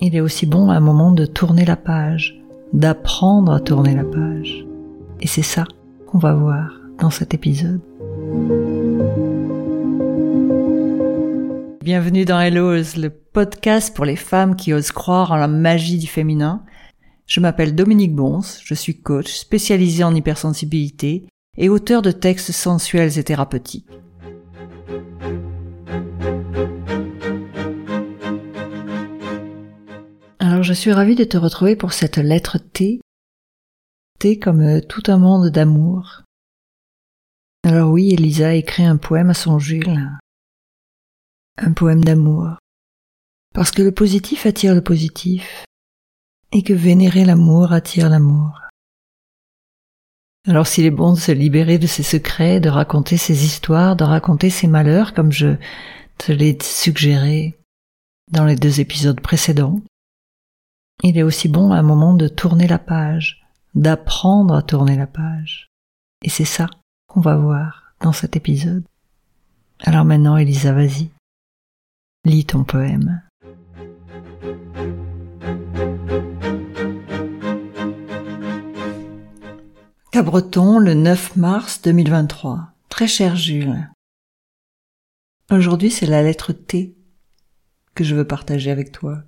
il est aussi bon à un moment de tourner la page, d'apprendre à tourner la page. Et c'est ça qu'on va voir dans cet épisode. Bienvenue dans Hello's, le podcast pour les femmes qui osent croire en la magie du féminin. Je m'appelle Dominique Bons, je suis coach spécialisé en hypersensibilité et auteur de textes sensuels et thérapeutiques. Je suis ravie de te retrouver pour cette lettre T. T comme euh, tout un monde d'amour. Alors oui, Elisa écrit un poème à son Jules. Un poème d'amour. Parce que le positif attire le positif et que vénérer l'amour attire l'amour. Alors s'il est bon de se libérer de ses secrets, de raconter ses histoires, de raconter ses malheurs comme je te l'ai suggéré dans les deux épisodes précédents, il est aussi bon à un moment de tourner la page, d'apprendre à tourner la page. Et c'est ça qu'on va voir dans cet épisode. Alors maintenant, Elisa, vas-y. Lis ton poème. Cabreton, le 9 mars 2023. Très cher Jules. Aujourd'hui, c'est la lettre T que je veux partager avec toi.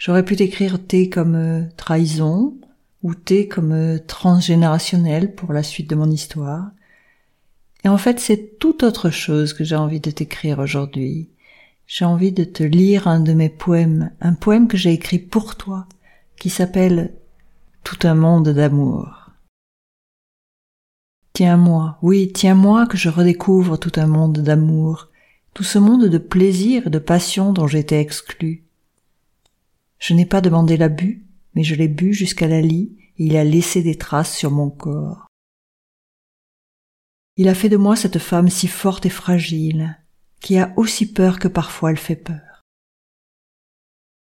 J'aurais pu t'écrire T comme euh, trahison ou T comme euh, transgénérationnel pour la suite de mon histoire. Et en fait, c'est tout autre chose que j'ai envie de t'écrire aujourd'hui. J'ai envie de te lire un de mes poèmes, un poème que j'ai écrit pour toi, qui s'appelle Tout un monde d'amour. Tiens-moi, oui, tiens-moi que je redécouvre tout un monde d'amour, tout ce monde de plaisir et de passion dont j'étais exclu. Je n'ai pas demandé l'abus, mais je l'ai bu jusqu'à la lit et il a laissé des traces sur mon corps. Il a fait de moi cette femme si forte et fragile, qui a aussi peur que parfois elle fait peur.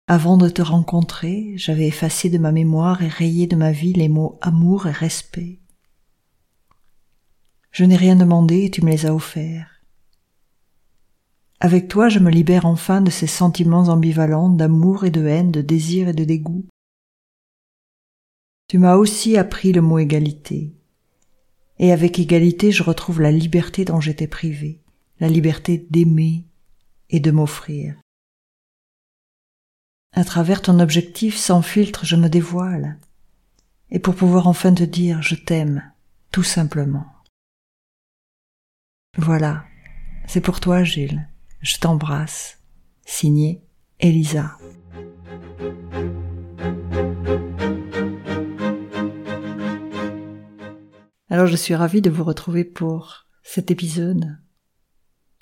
Avant de te rencontrer, j'avais effacé de ma mémoire et rayé de ma vie les mots amour et respect. Je n'ai rien demandé et tu me les as offerts. Avec toi, je me libère enfin de ces sentiments ambivalents d'amour et de haine, de désir et de dégoût. Tu m'as aussi appris le mot égalité. Et avec égalité, je retrouve la liberté dont j'étais privé, la liberté d'aimer et de m'offrir. À travers ton objectif sans filtre, je me dévoile. Et pour pouvoir enfin te dire je t'aime, tout simplement. Voilà, c'est pour toi, Gilles. Je t'embrasse. Signé Elisa. Alors je suis ravie de vous retrouver pour cet épisode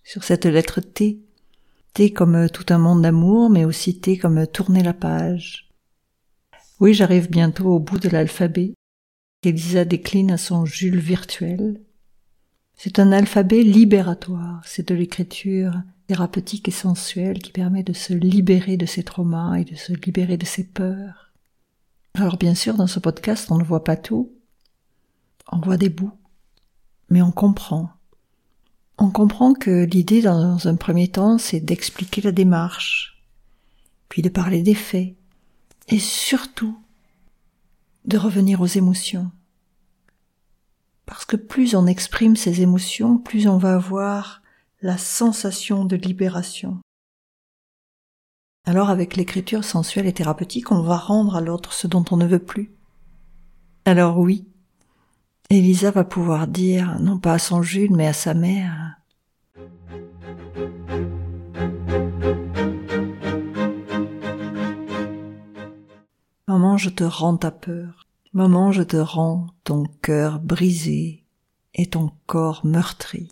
sur cette lettre T. T comme tout un monde d'amour, mais aussi T comme tourner la page. Oui, j'arrive bientôt au bout de l'alphabet qu'Elisa décline à son Jules virtuel. C'est un alphabet libératoire, c'est de l'écriture thérapeutique et sensuelle qui permet de se libérer de ses traumas et de se libérer de ses peurs. Alors bien sûr, dans ce podcast, on ne voit pas tout, on voit des bouts, mais on comprend. On comprend que l'idée dans un premier temps, c'est d'expliquer la démarche, puis de parler des faits, et surtout de revenir aux émotions. Parce que plus on exprime ses émotions, plus on va avoir la sensation de libération. Alors avec l'écriture sensuelle et thérapeutique, on va rendre à l'autre ce dont on ne veut plus. Alors oui, Elisa va pouvoir dire, non pas à son Jules, mais à sa mère, Maman, je te rends ta peur. Maman, je te rends ton cœur brisé et ton corps meurtri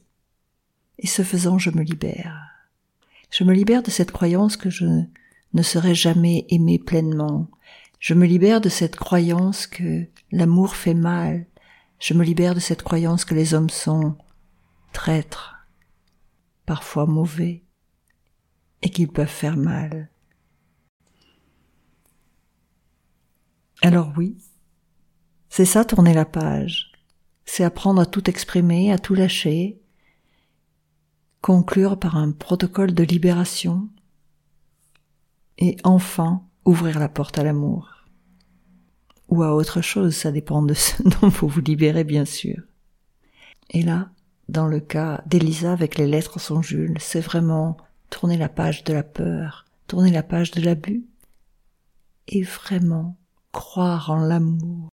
et ce faisant je me libère. Je me libère de cette croyance que je ne serai jamais aimé pleinement. Je me libère de cette croyance que l'amour fait mal. Je me libère de cette croyance que les hommes sont traîtres, parfois mauvais, et qu'ils peuvent faire mal. Alors oui, c'est ça tourner la page. C'est apprendre à tout exprimer, à tout lâcher, conclure par un protocole de libération, et enfin ouvrir la porte à l'amour. Ou à autre chose, ça dépend de ce dont vous vous libérez bien sûr. Et là, dans le cas d'Elisa avec les lettres sans Jules, c'est vraiment tourner la page de la peur, tourner la page de l'abus, et vraiment croire en l'amour,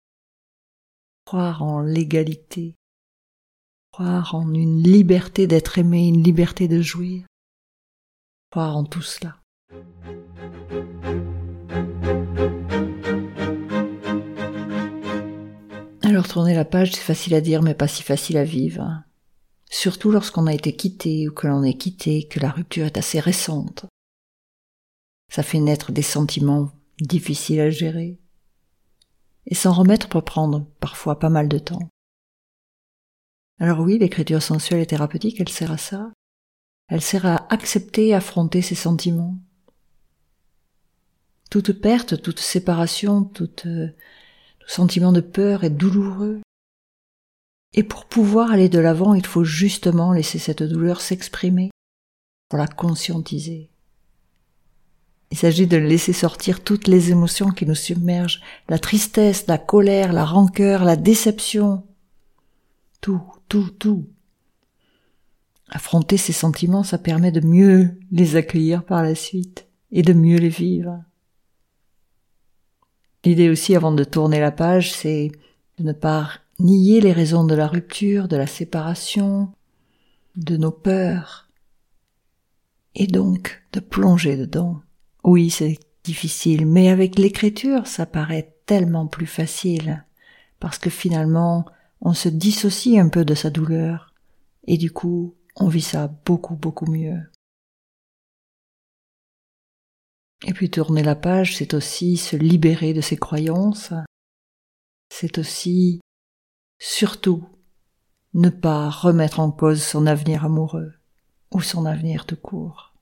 croire en l'égalité, croire en une liberté d'être aimé, une liberté de jouir, croire en tout cela. Alors tourner la page, c'est facile à dire, mais pas si facile à vivre. Surtout lorsqu'on a été quitté ou que l'on est quitté, que la rupture est assez récente. Ça fait naître des sentiments difficiles à gérer. Et s'en remettre peut prendre parfois pas mal de temps. Alors oui, l'écriture sensuelle et thérapeutique, elle sert à ça. Elle sert à accepter et affronter ses sentiments. Toute perte, toute séparation, tout, euh, tout sentiment de peur est douloureux. Et pour pouvoir aller de l'avant, il faut justement laisser cette douleur s'exprimer, pour la conscientiser. Il s'agit de laisser sortir toutes les émotions qui nous submergent, la tristesse, la colère, la rancœur, la déception. Tout, tout, tout. Affronter ces sentiments, ça permet de mieux les accueillir par la suite et de mieux les vivre. L'idée aussi, avant de tourner la page, c'est de ne pas nier les raisons de la rupture, de la séparation, de nos peurs, et donc de plonger dedans. Oui, c'est difficile, mais avec l'écriture, ça paraît tellement plus facile, parce que finalement, on se dissocie un peu de sa douleur, et du coup, on vit ça beaucoup, beaucoup mieux. Et puis tourner la page, c'est aussi se libérer de ses croyances, c'est aussi, surtout, ne pas remettre en cause son avenir amoureux ou son avenir tout court.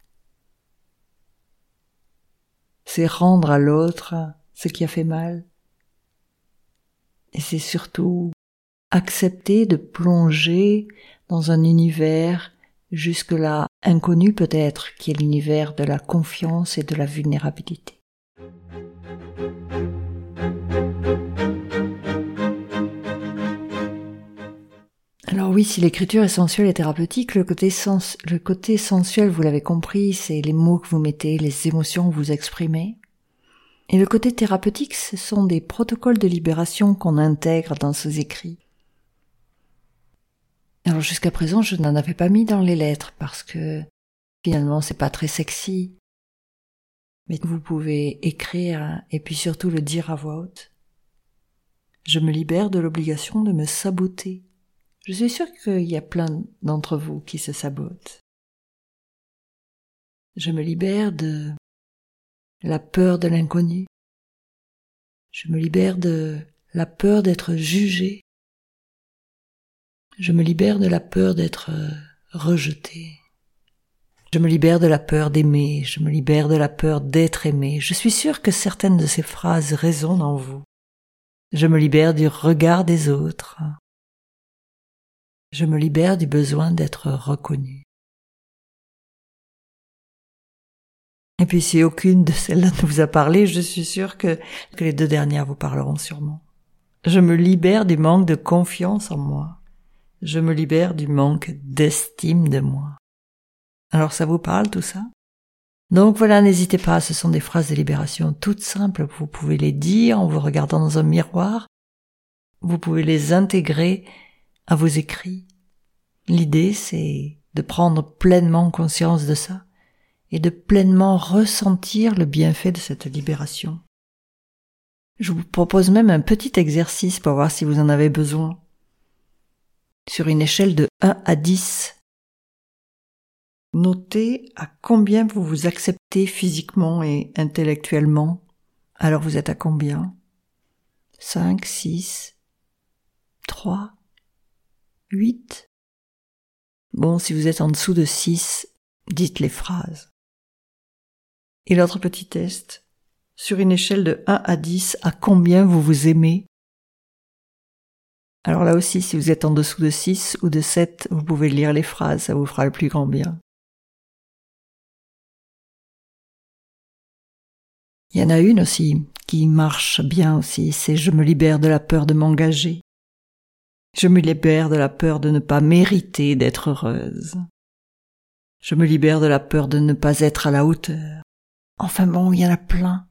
C'est rendre à l'autre ce qui a fait mal. Et c'est surtout accepter de plonger dans un univers jusque-là inconnu peut-être, qui est l'univers de la confiance et de la vulnérabilité. Alors oui, si l'écriture est sensuelle et thérapeutique, le côté, sens, sensuel, vous l'avez compris, c'est les mots que vous mettez, les émotions que vous exprimez. Et le côté thérapeutique, ce sont des protocoles de libération qu'on intègre dans ces écrits. Alors jusqu'à présent, je n'en avais pas mis dans les lettres parce que finalement, c'est pas très sexy. Mais vous pouvez écrire et puis surtout le dire à voix haute. Je me libère de l'obligation de me saboter. Je suis sûre qu'il y a plein d'entre vous qui se sabotent. Je me libère de la peur de l'inconnu. Je me libère de la peur d'être jugé je me libère de la peur d'être euh, rejeté. Je me libère de la peur d'aimer, je me libère de la peur d'être aimé. Je suis sûre que certaines de ces phrases résonnent en vous. Je me libère du regard des autres. Je me libère du besoin d'être reconnu. Et puis si aucune de celles-là ne vous a parlé, je suis sûre que, que les deux dernières vous parleront sûrement. Je me libère du manque de confiance en moi je me libère du manque d'estime de moi. Alors ça vous parle tout ça? Donc voilà, n'hésitez pas, ce sont des phrases de libération toutes simples, vous pouvez les dire en vous regardant dans un miroir, vous pouvez les intégrer à vos écrits. L'idée c'est de prendre pleinement conscience de ça et de pleinement ressentir le bienfait de cette libération. Je vous propose même un petit exercice pour voir si vous en avez besoin sur une échelle de 1 à 10. Notez à combien vous vous acceptez physiquement et intellectuellement. Alors vous êtes à combien? 5, 6, 3, 8 Bon, si vous êtes en dessous de 6, dites les phrases. Et l'autre petit test, sur une échelle de 1 à 10, à combien vous vous aimez? Alors là aussi, si vous êtes en dessous de 6 ou de 7, vous pouvez lire les phrases, ça vous fera le plus grand bien. Il y en a une aussi qui marche bien aussi, c'est je me libère de la peur de m'engager. Je me libère de la peur de ne pas mériter d'être heureuse. Je me libère de la peur de ne pas être à la hauteur. Enfin bon, il y en a plein.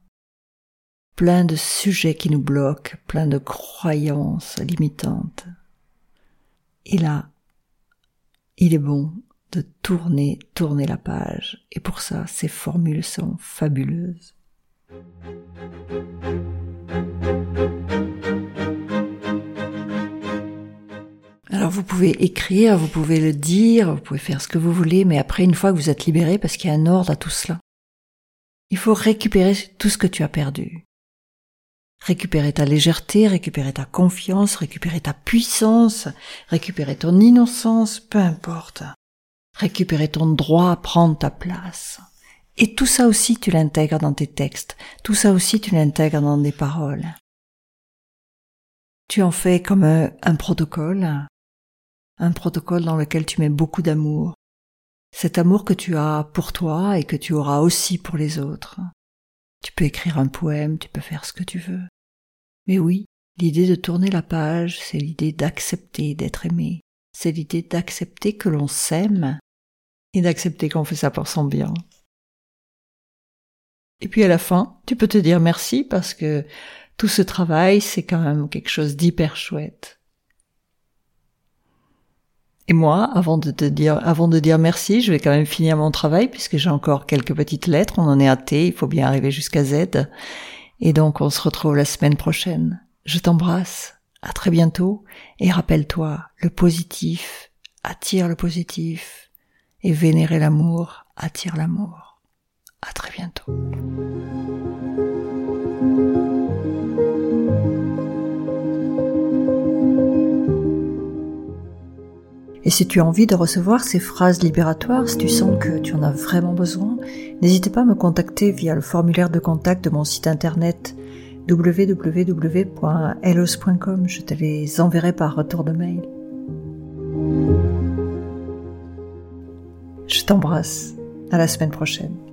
Plein de sujets qui nous bloquent, plein de croyances limitantes. Et là, il est bon de tourner, tourner la page. Et pour ça, ces formules sont fabuleuses. Alors vous pouvez écrire, vous pouvez le dire, vous pouvez faire ce que vous voulez, mais après, une fois que vous êtes libéré, parce qu'il y a un ordre à tout cela, il faut récupérer tout ce que tu as perdu. Récupérer ta légèreté, récupérer ta confiance, récupérer ta puissance, récupérer ton innocence, peu importe. Récupérer ton droit à prendre ta place. Et tout ça aussi, tu l'intègres dans tes textes. Tout ça aussi, tu l'intègres dans des paroles. Tu en fais comme un, protocole, un protocole dans lequel tu mets beaucoup d'amour. Cet amour que tu as pour toi et que tu auras aussi pour les autres. Tu peux écrire un poème, tu peux faire ce que tu veux. Mais oui, l'idée de tourner la page, c'est l'idée d'accepter d'être aimé. C'est l'idée d'accepter que l'on s'aime et d'accepter qu'on fait ça pour son bien. Et puis à la fin, tu peux te dire merci parce que tout ce travail, c'est quand même quelque chose d'hyper chouette. Et moi, avant de te dire, avant de dire merci, je vais quand même finir mon travail puisque j'ai encore quelques petites lettres. On en est à T, il faut bien arriver jusqu'à Z. Et donc, on se retrouve la semaine prochaine. Je t'embrasse. À très bientôt. Et rappelle-toi, le positif attire le positif. Et vénérer l'amour attire l'amour. À très bientôt. Et si tu as envie de recevoir ces phrases libératoires, si tu sens que tu en as vraiment besoin, n'hésite pas à me contacter via le formulaire de contact de mon site internet www.elos.com. Je te les enverrai par retour de mail. Je t'embrasse. À la semaine prochaine.